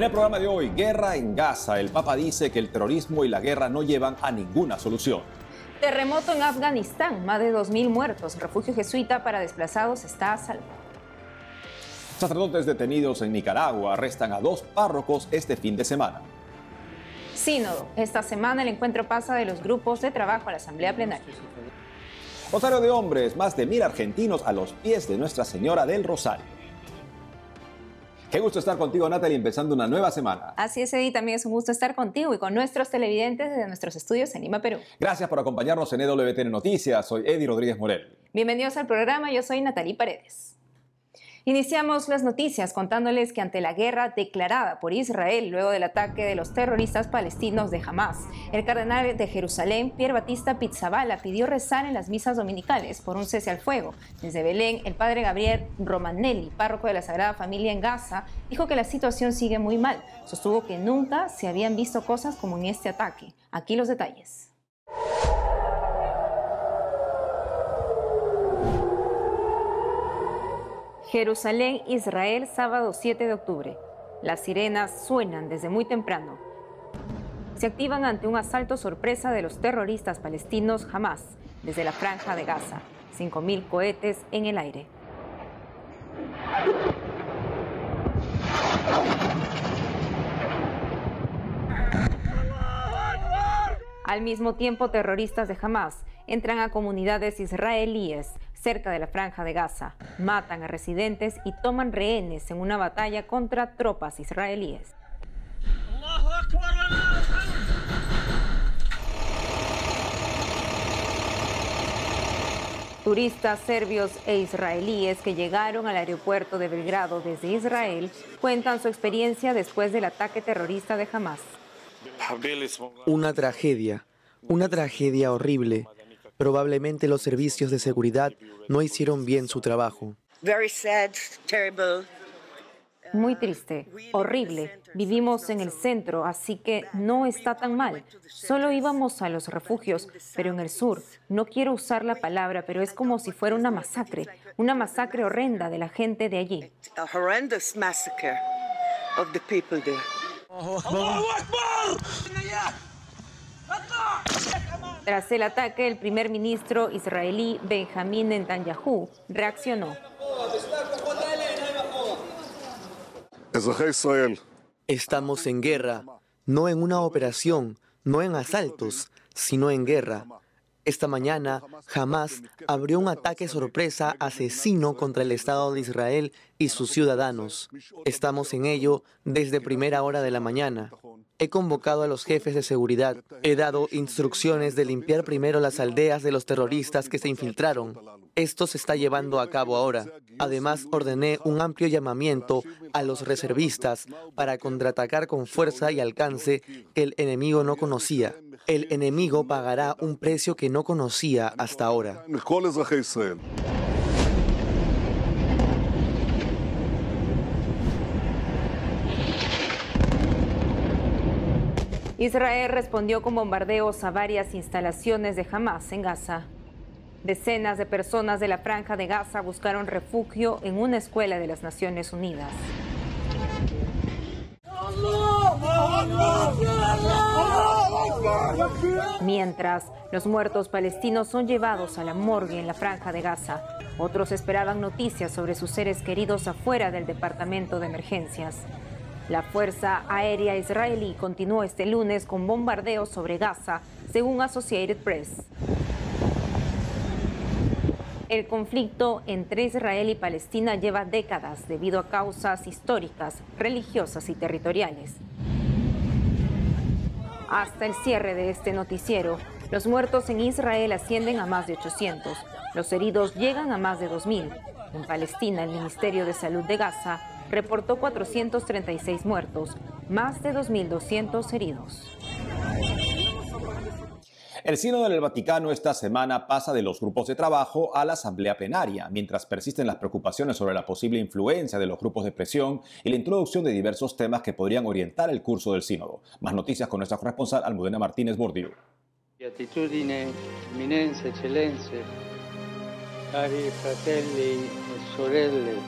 En el programa de hoy, guerra en Gaza. El Papa dice que el terrorismo y la guerra no llevan a ninguna solución. Terremoto en Afganistán, más de 2.000 muertos. Refugio jesuita para desplazados está a salvo. Sacerdotes detenidos en Nicaragua arrestan a dos párrocos este fin de semana. Sínodo. Esta semana el encuentro pasa de los grupos de trabajo a la Asamblea Plenaria. Rosario de hombres, más de mil argentinos a los pies de Nuestra Señora del Rosario. Qué gusto estar contigo, Natalie, empezando una nueva semana. Así es, Eddie, también es un gusto estar contigo y con nuestros televidentes desde nuestros estudios en Lima, Perú. Gracias por acompañarnos en EWTN Noticias. Soy Eddie Rodríguez Morel. Bienvenidos al programa, yo soy Natalie Paredes. Iniciamos las noticias contándoles que ante la guerra declarada por Israel luego del ataque de los terroristas palestinos de Hamas, el cardenal de Jerusalén, Pierre Batista Pizzabala, pidió rezar en las misas dominicales por un cese al fuego. Desde Belén, el padre Gabriel Romanelli, párroco de la Sagrada Familia en Gaza, dijo que la situación sigue muy mal. Sostuvo que nunca se habían visto cosas como en este ataque. Aquí los detalles. Jerusalén, Israel, sábado 7 de octubre. Las sirenas suenan desde muy temprano. Se activan ante un asalto sorpresa de los terroristas palestinos Hamas desde la franja de Gaza. 5.000 cohetes en el aire. Al mismo tiempo, terroristas de Hamas entran a comunidades israelíes cerca de la franja de Gaza, matan a residentes y toman rehenes en una batalla contra tropas israelíes. Turistas serbios e israelíes que llegaron al aeropuerto de Belgrado desde Israel cuentan su experiencia después del ataque terrorista de Hamas. Una tragedia, una tragedia horrible. Probablemente los servicios de seguridad no hicieron bien su trabajo. Muy triste, horrible. Vivimos en el centro, así que no está tan mal. Solo íbamos a los refugios, pero en el sur. No quiero usar la palabra, pero es como si fuera una masacre, una masacre horrenda de la gente de allí. Tras el ataque, el primer ministro israelí Benjamín Netanyahu reaccionó. Estamos en guerra, no en una operación, no en asaltos, sino en guerra. Esta mañana, Hamas abrió un ataque sorpresa asesino contra el Estado de Israel y sus ciudadanos. Estamos en ello desde primera hora de la mañana. He convocado a los jefes de seguridad. He dado instrucciones de limpiar primero las aldeas de los terroristas que se infiltraron. Esto se está llevando a cabo ahora. Además, ordené un amplio llamamiento a los reservistas para contraatacar con fuerza y alcance que el enemigo no conocía. El enemigo pagará un precio que no conocía hasta ahora. Israel respondió con bombardeos a varias instalaciones de Hamas en Gaza. Decenas de personas de la franja de Gaza buscaron refugio en una escuela de las Naciones Unidas. Mientras, los muertos palestinos son llevados a la morgue en la franja de Gaza. Otros esperaban noticias sobre sus seres queridos afuera del departamento de emergencias. La Fuerza Aérea Israelí continuó este lunes con bombardeos sobre Gaza, según Associated Press. El conflicto entre Israel y Palestina lleva décadas debido a causas históricas, religiosas y territoriales. Hasta el cierre de este noticiero, los muertos en Israel ascienden a más de 800, los heridos llegan a más de 2.000. En Palestina, el Ministerio de Salud de Gaza reportó 436 muertos, más de 2.200 heridos. El Sínodo del Vaticano esta semana pasa de los grupos de trabajo a la asamblea plenaria, mientras persisten las preocupaciones sobre la posible influencia de los grupos de presión y la introducción de diversos temas que podrían orientar el curso del sínodo. Más noticias con nuestra corresponsal Almudena Martínez Bordiú. cari fratelli e sorelle,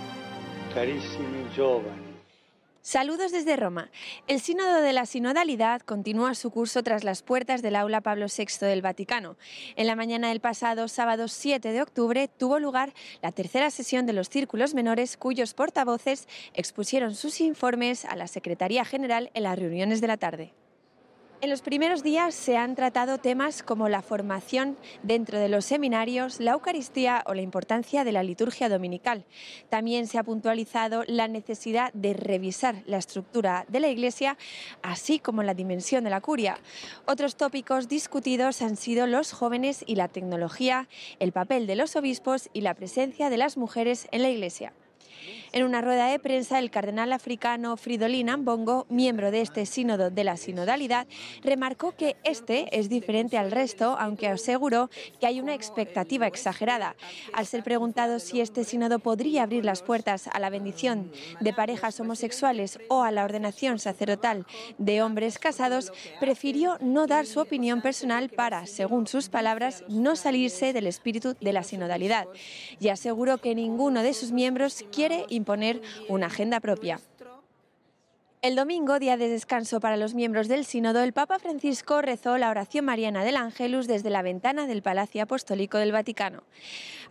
carissimi giovani. Saludos desde Roma. El Sínodo de la Sinodalidad continúa su curso tras las puertas del aula Pablo VI del Vaticano. En la mañana del pasado sábado 7 de octubre tuvo lugar la tercera sesión de los círculos menores cuyos portavoces expusieron sus informes a la Secretaría General en las reuniones de la tarde. En los primeros días se han tratado temas como la formación dentro de los seminarios, la Eucaristía o la importancia de la liturgia dominical. También se ha puntualizado la necesidad de revisar la estructura de la Iglesia, así como la dimensión de la curia. Otros tópicos discutidos han sido los jóvenes y la tecnología, el papel de los obispos y la presencia de las mujeres en la Iglesia. En una rueda de prensa, el cardenal africano Fridolin Ambongo, miembro de este sínodo de la sinodalidad, remarcó que este es diferente al resto, aunque aseguró que hay una expectativa exagerada. Al ser preguntado si este sínodo podría abrir las puertas a la bendición de parejas homosexuales o a la ordenación sacerdotal de hombres casados, prefirió no dar su opinión personal para, según sus palabras, no salirse del espíritu de la sinodalidad y aseguró que ninguno de sus miembros quiere imponer una agenda propia. El domingo, día de descanso para los miembros del sínodo, el Papa Francisco rezó la oración mariana del Ángelus desde la ventana del Palacio Apostólico del Vaticano.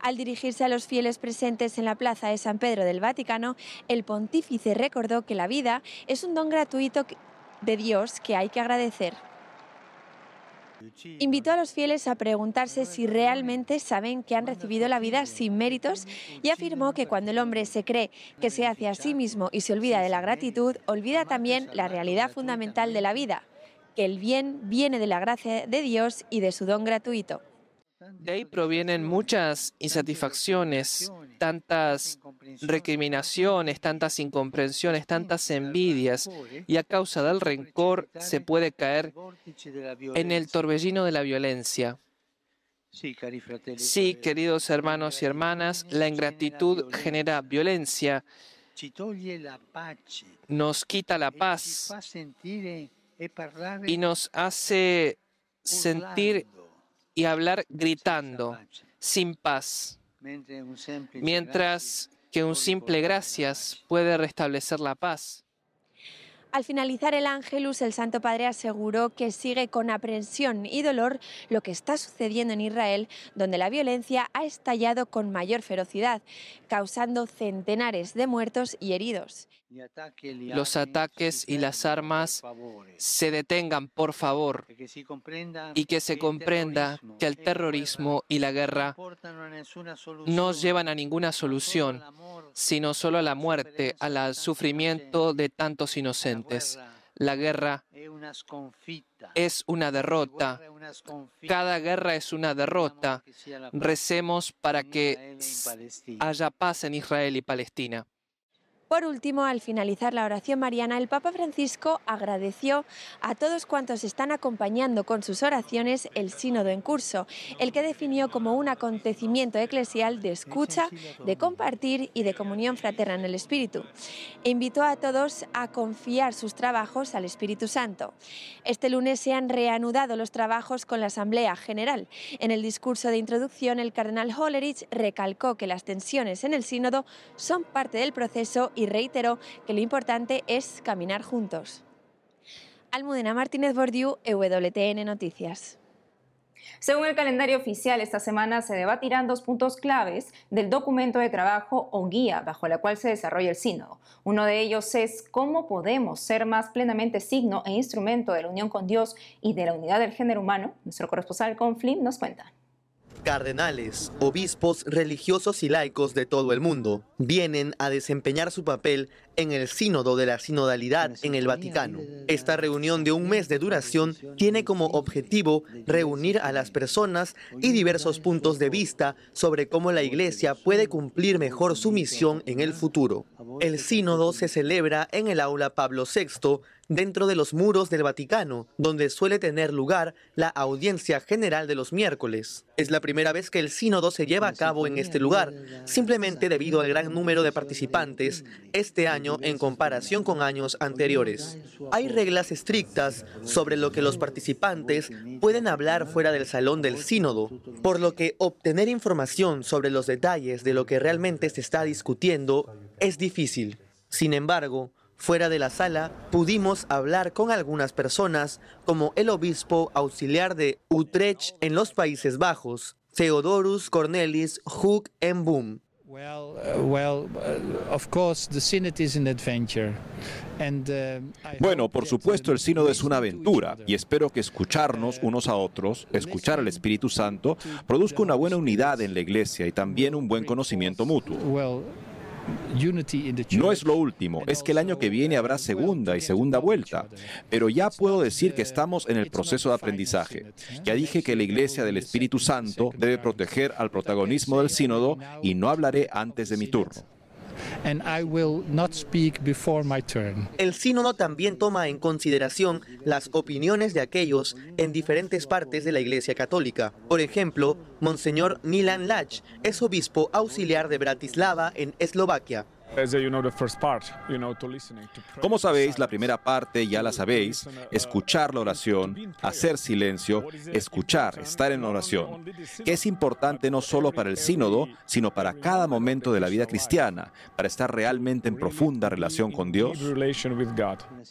Al dirigirse a los fieles presentes en la plaza de San Pedro del Vaticano, el pontífice recordó que la vida es un don gratuito de Dios que hay que agradecer. Invitó a los fieles a preguntarse si realmente saben que han recibido la vida sin méritos y afirmó que cuando el hombre se cree que se hace a sí mismo y se olvida de la gratitud, olvida también la realidad fundamental de la vida, que el bien viene de la gracia de Dios y de su don gratuito. De ahí provienen muchas insatisfacciones, tantas recriminaciones, tantas incomprensiones, tantas envidias, y a causa del rencor se puede caer en el torbellino de la violencia. Sí, queridos hermanos y hermanas, la ingratitud genera violencia, nos quita la paz y nos hace sentir y hablar gritando, sin paz, mientras que un simple gracias puede restablecer la paz. Al finalizar el Ángelus, el Santo Padre aseguró que sigue con aprensión y dolor lo que está sucediendo en Israel, donde la violencia ha estallado con mayor ferocidad, causando centenares de muertos y heridos. Los ataques y las armas se detengan, por favor, y que se comprenda que el terrorismo y la guerra no llevan a ninguna solución, sino solo a la muerte, al sufrimiento de tantos inocentes. La guerra es una derrota. Cada guerra es una derrota. Recemos para que haya paz en Israel y Palestina. Por último, al finalizar la oración mariana, el Papa Francisco agradeció a todos cuantos están acompañando con sus oraciones el sínodo en curso, el que definió como un acontecimiento eclesial de escucha, de compartir y de comunión fraterna en el Espíritu. Invitó a todos a confiar sus trabajos al Espíritu Santo. Este lunes se han reanudado los trabajos con la Asamblea General. En el discurso de introducción, el cardenal Hollerich recalcó que las tensiones en el sínodo son parte del proceso reiteró que lo importante es caminar juntos. Almudena Martínez Bordiú, EWTN Noticias. Según el calendario oficial, esta semana se debatirán dos puntos claves del documento de trabajo o guía bajo la cual se desarrolla el sínodo. Uno de ellos es cómo podemos ser más plenamente signo e instrumento de la unión con Dios y de la unidad del género humano. Nuestro corresponsal Conflim nos cuenta. Cardenales, obispos, religiosos y laicos de todo el mundo vienen a desempeñar su papel en el Sínodo de la Sinodalidad en el Vaticano. Esta reunión de un mes de duración tiene como objetivo reunir a las personas y diversos puntos de vista sobre cómo la Iglesia puede cumplir mejor su misión en el futuro. El Sínodo se celebra en el aula Pablo VI dentro de los muros del Vaticano, donde suele tener lugar la audiencia general de los miércoles. Es la primera vez que el sínodo se lleva a cabo en este lugar, simplemente debido al gran número de participantes este año en comparación con años anteriores. Hay reglas estrictas sobre lo que los participantes pueden hablar fuera del salón del sínodo, por lo que obtener información sobre los detalles de lo que realmente se está discutiendo es difícil. Sin embargo, Fuera de la sala pudimos hablar con algunas personas, como el obispo auxiliar de Utrecht en los Países Bajos, Theodorus Cornelis Hoek en Boom. Bueno, por supuesto, el sínodo es una aventura y espero que escucharnos unos a otros, escuchar al Espíritu Santo, produzca una buena unidad en la iglesia y también un buen conocimiento mutuo. No es lo último, es que el año que viene habrá segunda y segunda vuelta, pero ya puedo decir que estamos en el proceso de aprendizaje. Ya dije que la Iglesia del Espíritu Santo debe proteger al protagonismo del sínodo y no hablaré antes de mi turno. El sínodo también toma en consideración las opiniones de aquellos en diferentes partes de la Iglesia Católica. Por ejemplo, Monseñor Milan Lach es obispo auxiliar de Bratislava en Eslovaquia. Como sabéis, la primera parte ya la sabéis, escuchar la oración, hacer silencio, escuchar, estar en oración, que es importante no solo para el sínodo, sino para cada momento de la vida cristiana, para estar realmente en profunda relación con Dios.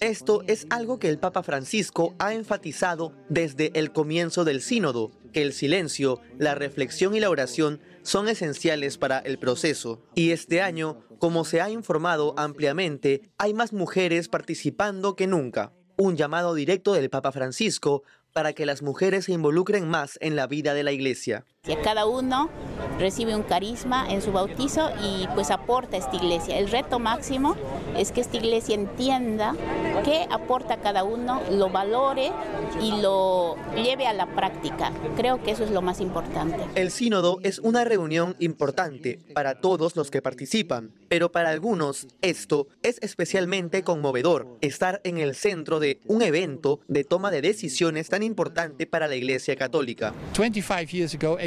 Esto es algo que el Papa Francisco ha enfatizado desde el comienzo del sínodo, el silencio, la reflexión y la oración son esenciales para el proceso. Y este año, como se ha informado ampliamente, hay más mujeres participando que nunca. Un llamado directo del Papa Francisco para que las mujeres se involucren más en la vida de la iglesia. Cada uno recibe un carisma en su bautizo y pues aporta a esta iglesia. El reto máximo es que esta iglesia entienda qué aporta cada uno, lo valore y lo lleve a la práctica. Creo que eso es lo más importante. El sínodo es una reunión importante para todos los que participan, pero para algunos esto es especialmente conmovedor, estar en el centro de un evento de toma de decisiones tan importante para la Iglesia Católica. 25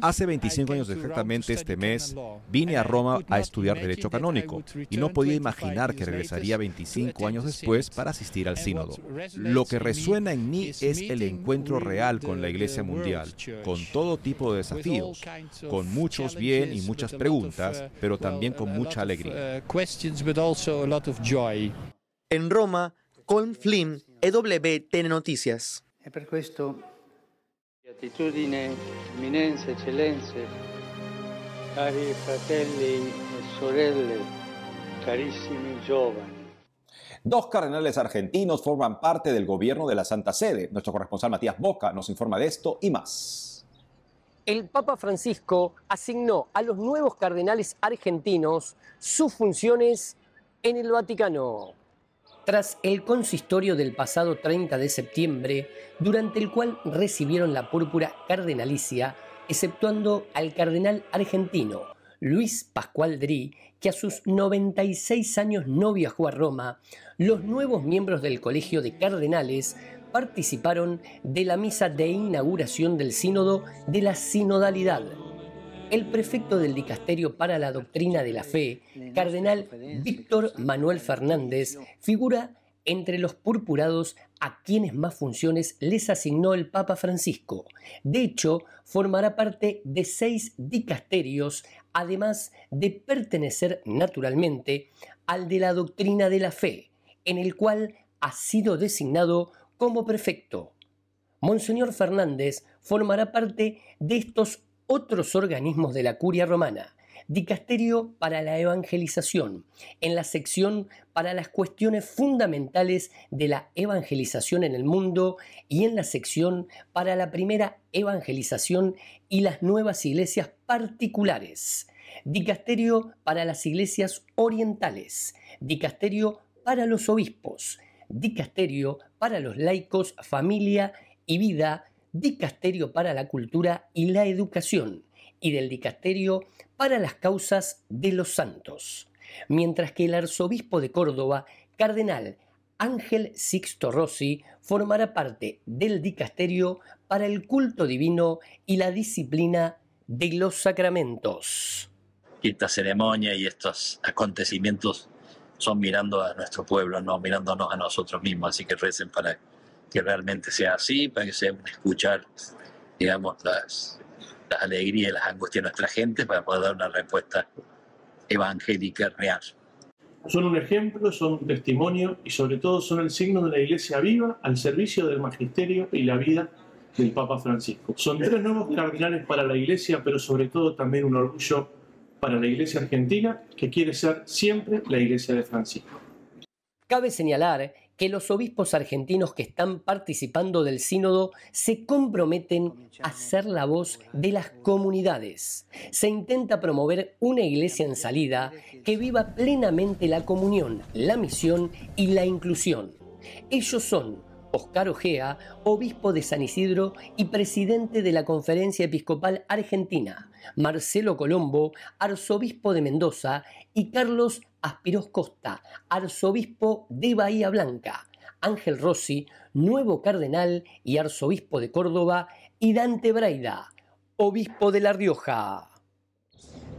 Hace 25 años exactamente este mes vine a Roma a estudiar Derecho Canónico y no podía imaginar que regresaría 25 años después para asistir al sínodo. Lo que resuena en mí es el encuentro real con la Iglesia Mundial, con todo tipo de desafíos, con muchos bien y muchas preguntas, pero también con mucha alegría. En Roma, Colm Flynn, EWTN Noticias. Gratitudine, eminenze, eccellenze, cari fratelli e sorelle, carissimi giovani. Dos cardenales argentinos forman parte del gobierno de la Santa Sede. Nuestro corresponsal Matías Boca nos informa de esto y más. El Papa Francisco asignó a los nuevos cardenales argentinos sus funciones en el Vaticano. Tras el consistorio del pasado 30 de septiembre, durante el cual recibieron la púrpura cardenalicia, exceptuando al cardenal argentino Luis Pascual Dri, que a sus 96 años no viajó a Roma, los nuevos miembros del Colegio de Cardenales participaron de la misa de inauguración del Sínodo de la Sinodalidad. El prefecto del Dicasterio para la Doctrina de la Fe, cardenal Víctor Manuel Fernández, figura entre los purpurados a quienes más funciones les asignó el Papa Francisco. De hecho, formará parte de seis dicasterios, además de pertenecer naturalmente al de la doctrina de la fe, en el cual ha sido designado como prefecto. Monseñor Fernández formará parte de estos otros organismos de la curia romana, Dicasterio para la Evangelización, en la sección para las cuestiones fundamentales de la evangelización en el mundo y en la sección para la primera evangelización y las nuevas iglesias particulares. Dicasterio para las iglesias orientales, dicasterio para los obispos, dicasterio para los laicos, familia y vida, dicasterio para la cultura y la educación, y del dicasterio para las causas de los santos, mientras que el arzobispo de Córdoba, cardenal Ángel Sixto Rossi, formará parte del dicasterio para el culto divino y la disciplina de los sacramentos. Esta ceremonia y estos acontecimientos son mirando a nuestro pueblo, no mirándonos a nosotros mismos, así que recen para que realmente sea así, para que sea escuchar, digamos, las, las alegrías y las angustias de nuestra gente para poder dar una respuesta evangélica real. son un ejemplo, son un testimonio y sobre todo son el signo de la iglesia viva al servicio del magisterio y la vida del Papa Francisco. Son tres nuevos cardinales para la iglesia, pero sobre todo también un orgullo para la iglesia argentina, que quiere ser siempre la iglesia de Francisco. Cabe señalar que los obispos argentinos que están participando del sínodo se comprometen a ser la voz de las comunidades. Se intenta promover una iglesia en salida que viva plenamente la comunión, la misión y la inclusión. Ellos son Oscar Ojea, obispo de San Isidro y presidente de la Conferencia Episcopal Argentina, Marcelo Colombo, arzobispo de Mendoza, y Carlos Aspiros Costa, arzobispo de Bahía Blanca, Ángel Rossi, nuevo cardenal y arzobispo de Córdoba, y Dante Braida, obispo de La Rioja.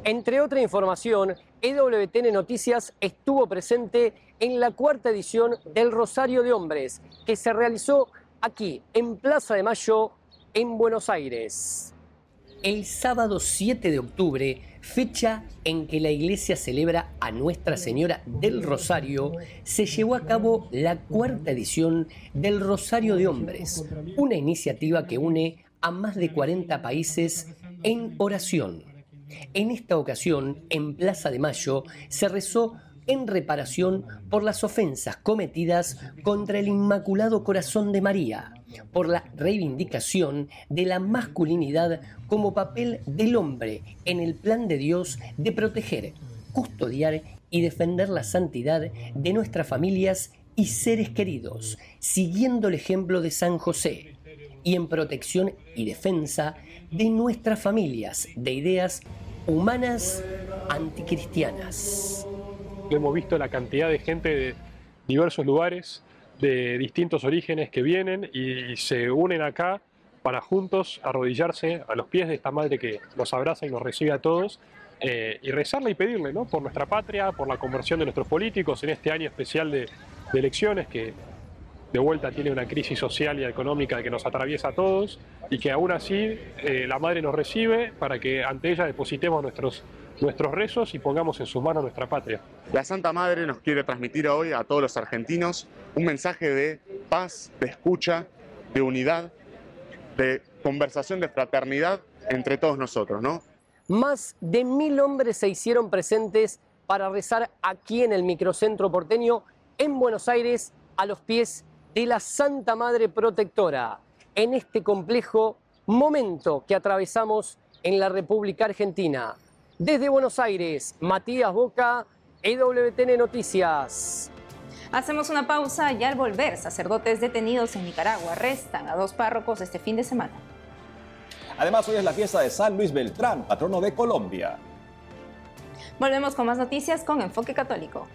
Entre otra información, EWTN Noticias estuvo presente en la cuarta edición del Rosario de Hombres, que se realizó aquí, en Plaza de Mayo, en Buenos Aires. El sábado 7 de octubre, fecha en que la iglesia celebra a Nuestra Señora del Rosario, se llevó a cabo la cuarta edición del Rosario de Hombres, una iniciativa que une a más de 40 países en oración. En esta ocasión, en Plaza de Mayo, se rezó en reparación por las ofensas cometidas contra el Inmaculado Corazón de María, por la reivindicación de la masculinidad como papel del hombre en el plan de Dios de proteger, custodiar y defender la santidad de nuestras familias y seres queridos, siguiendo el ejemplo de San José, y en protección y defensa de nuestras familias de ideas humanas anticristianas. Hemos visto la cantidad de gente de diversos lugares, de distintos orígenes que vienen y se unen acá para juntos arrodillarse a los pies de esta madre que nos abraza y nos recibe a todos eh, y rezarle y pedirle ¿no? por nuestra patria, por la conversión de nuestros políticos en este año especial de, de elecciones que de vuelta tiene una crisis social y económica que nos atraviesa a todos y que aún así eh, la Madre nos recibe para que ante ella depositemos nuestros, nuestros rezos y pongamos en sus manos nuestra patria. La Santa Madre nos quiere transmitir hoy a todos los argentinos un mensaje de paz, de escucha, de unidad, de conversación, de fraternidad entre todos nosotros, ¿no? Más de mil hombres se hicieron presentes para rezar aquí en el microcentro porteño en Buenos Aires a los pies de la Santa Madre Protectora en este complejo momento que atravesamos en la República Argentina. Desde Buenos Aires, Matías Boca, EWTN Noticias. Hacemos una pausa y al volver, sacerdotes detenidos en Nicaragua arrestan a dos párrocos este fin de semana. Además, hoy es la fiesta de San Luis Beltrán, patrono de Colombia. Volvemos con más noticias con Enfoque Católico.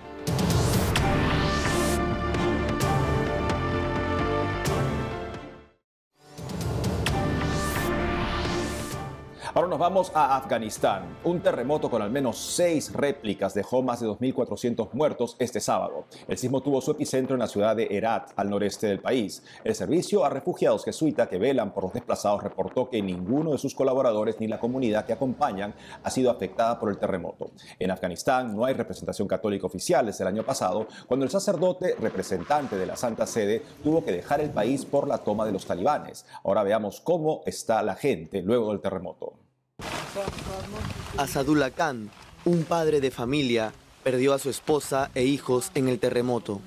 Ahora nos vamos a Afganistán. Un terremoto con al menos seis réplicas dejó más de 2.400 muertos este sábado. El sismo tuvo su epicentro en la ciudad de Herat, al noreste del país. El servicio a refugiados jesuita que velan por los desplazados reportó que ninguno de sus colaboradores ni la comunidad que acompañan ha sido afectada por el terremoto. En Afganistán no hay representación católica oficial desde el año pasado, cuando el sacerdote representante de la Santa Sede tuvo que dejar el país por la toma de los talibanes. Ahora veamos cómo está la gente luego del terremoto. Asadullah Khan, un padre de familia, perdió a su esposa e hijos en el terremoto.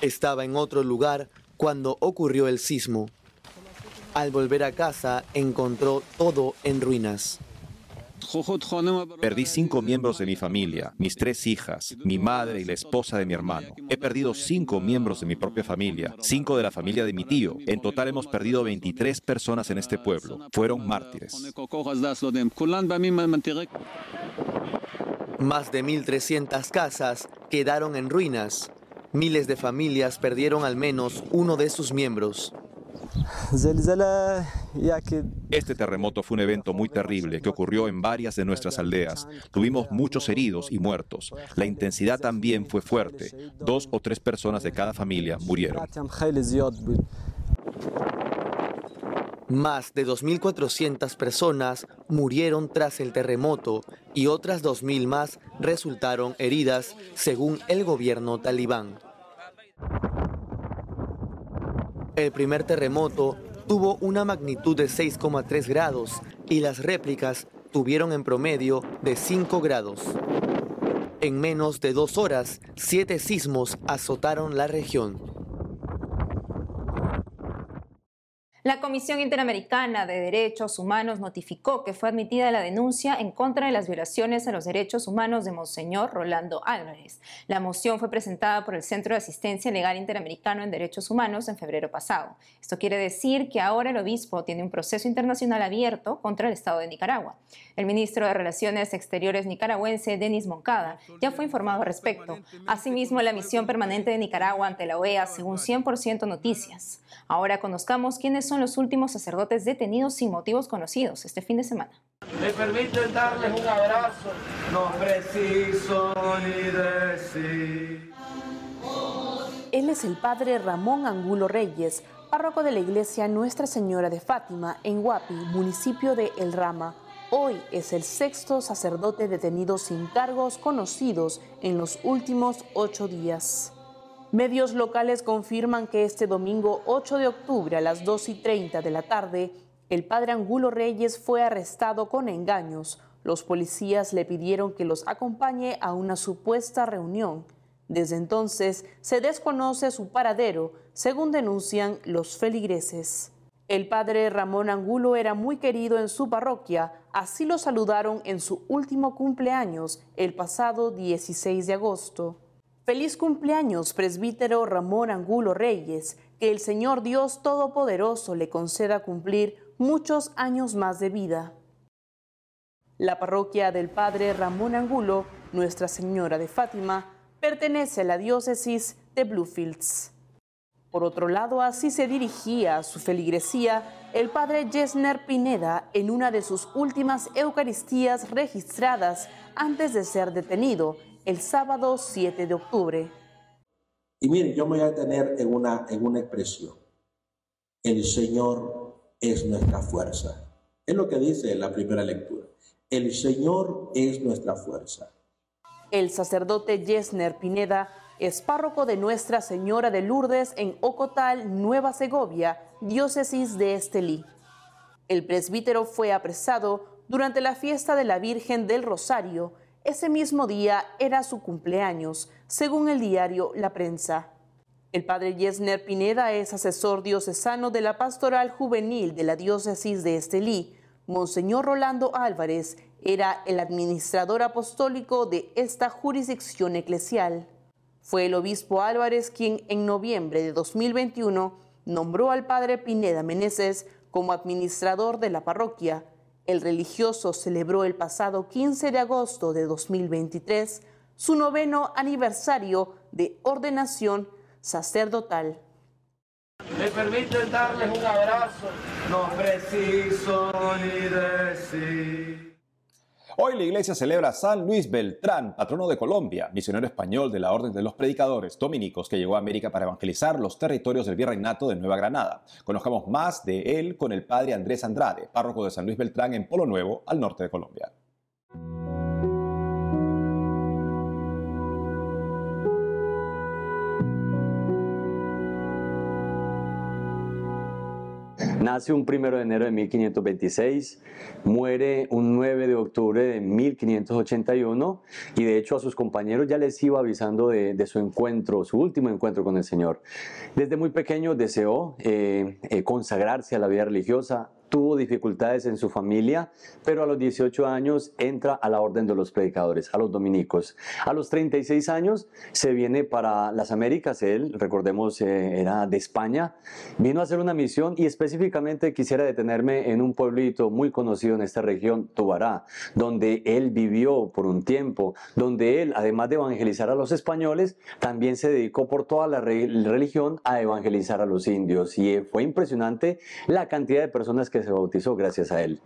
Estaba en otro lugar cuando ocurrió el sismo. Al volver a casa encontró todo en ruinas. Perdí cinco miembros de mi familia, mis tres hijas, mi madre y la esposa de mi hermano. He perdido cinco miembros de mi propia familia, cinco de la familia de mi tío. En total hemos perdido 23 personas en este pueblo. Fueron mártires. Más de 1.300 casas quedaron en ruinas. Miles de familias perdieron al menos uno de sus miembros. Este terremoto fue un evento muy terrible que ocurrió en varias de nuestras aldeas. Tuvimos muchos heridos y muertos. La intensidad también fue fuerte. Dos o tres personas de cada familia murieron. Más de 2.400 personas murieron tras el terremoto y otras 2.000 más resultaron heridas, según el gobierno talibán. El primer terremoto tuvo una magnitud de 6,3 grados y las réplicas tuvieron en promedio de 5 grados. En menos de dos horas, siete sismos azotaron la región. La Comisión Interamericana de Derechos Humanos notificó que fue admitida la denuncia en contra de las violaciones a los derechos humanos de Monseñor Rolando Álvarez. La moción fue presentada por el Centro de Asistencia Legal Interamericano en Derechos Humanos en febrero pasado. Esto quiere decir que ahora el obispo tiene un proceso internacional abierto contra el Estado de Nicaragua. El ministro de Relaciones Exteriores nicaragüense, Denis Moncada, ya fue informado al respecto. Asimismo, la misión permanente de Nicaragua ante la OEA, según 100% Noticias. Ahora conozcamos quiénes son los últimos sacerdotes detenidos sin motivos conocidos este fin de semana. Me permiten darles un abrazo, no preciso ni decir. Él es el padre Ramón Angulo Reyes, párroco de la iglesia Nuestra Señora de Fátima en Huapi, municipio de El Rama. Hoy es el sexto sacerdote detenido sin cargos conocidos en los últimos ocho días. Medios locales confirman que este domingo 8 de octubre a las 2 y 30 de la tarde, el padre Angulo Reyes fue arrestado con engaños. Los policías le pidieron que los acompañe a una supuesta reunión. Desde entonces se desconoce su paradero, según denuncian los feligreses. El padre Ramón Angulo era muy querido en su parroquia, así lo saludaron en su último cumpleaños, el pasado 16 de agosto. Feliz cumpleaños, presbítero Ramón Angulo Reyes, que el Señor Dios Todopoderoso le conceda cumplir muchos años más de vida. La parroquia del Padre Ramón Angulo, Nuestra Señora de Fátima, pertenece a la diócesis de Bluefields. Por otro lado, así se dirigía a su feligresía el padre Jesner Pineda en una de sus últimas Eucaristías registradas antes de ser detenido el sábado 7 de octubre. Y miren, yo me voy a detener en una, en una expresión. El Señor es nuestra fuerza. Es lo que dice la primera lectura. El Señor es nuestra fuerza. El sacerdote Yesner Pineda es párroco de Nuestra Señora de Lourdes en Ocotal, Nueva Segovia, diócesis de Estelí. El presbítero fue apresado durante la fiesta de la Virgen del Rosario ese mismo día era su cumpleaños, según el diario La Prensa. El padre Yesner Pineda es asesor diocesano de la pastoral juvenil de la diócesis de Estelí. Monseñor Rolando Álvarez era el administrador apostólico de esta jurisdicción eclesial. Fue el obispo Álvarez quien en noviembre de 2021 nombró al padre Pineda Meneses como administrador de la parroquia el religioso celebró el pasado 15 de agosto de 2023 su noveno aniversario de ordenación sacerdotal. Me permiten darles un abrazo, no preciso ni decir. Hoy la iglesia celebra a San Luis Beltrán, patrono de Colombia, misionero español de la Orden de los Predicadores Dominicos que llegó a América para evangelizar los territorios del Virreinato de Nueva Granada. Conozcamos más de él con el padre Andrés Andrade, párroco de San Luis Beltrán en Polo Nuevo, al norte de Colombia. Nace un primero de enero de 1526, muere un 9 de octubre de 1581 y de hecho a sus compañeros ya les iba avisando de, su encuentro, su último encuentro con el Señor. Desde muy pequeño deseó eh, eh, consagrarse a la vida religiosa, tuvo dificultades en su familia, pero a los 18 años entra a la orden de los predicadores, a los dominicos. A los 36 años se viene para las Américas, él, recordemos, eh, era de España, vino a hacer una misión y específicamente quisiera detenerme en un pueblito muy conocido en esta región, Tubará, donde él vivió por un tiempo, donde él, además de evangelizar a los españoles, también se dedicó por toda la religión a evangelizar a los indios. Y fue impresionante la cantidad de personas que se bautizó gracias a él.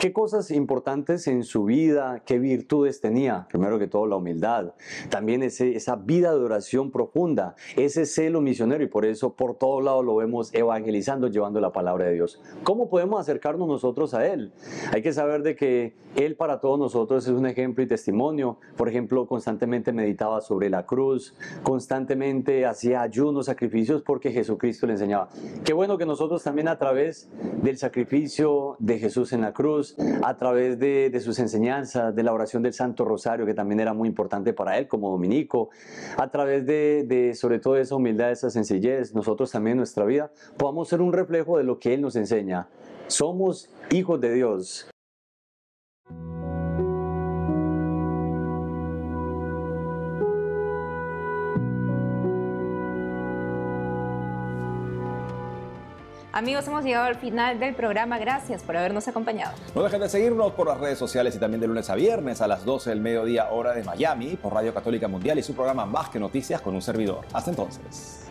¿Qué cosas importantes en su vida, qué virtudes tenía? Primero que todo la humildad, también ese, esa vida de oración profunda, ese celo misionero y por eso por todos lados lo vemos evangelizando, llevando la palabra de Dios. ¿Cómo podemos acercarnos nosotros a Él? Hay que saber de que Él para todos nosotros es un ejemplo y testimonio. Por ejemplo, constantemente meditaba sobre la cruz, constantemente hacía ayunos, sacrificios porque Jesucristo le enseñaba. Qué bueno que nosotros también a través del sacrificio de Jesús en la cruz, a través de, sus enseñanzas, de la oración del Santo Rosario, que también era muy importante para él como dominico, a través de, de sobre todo esa humildad, esa sencillez, nosotros también en nuestra vida podamos ser un reflejo de lo que Él nos enseña. Somos hijos de Dios. Amigos, hemos llegado al final del programa. Gracias por habernos acompañado. No dejen de seguirnos por las redes sociales y también de lunes a viernes a las 12 del mediodía hora de Miami por Radio Católica Mundial y su programa Más que Noticias con un servidor. Hasta entonces.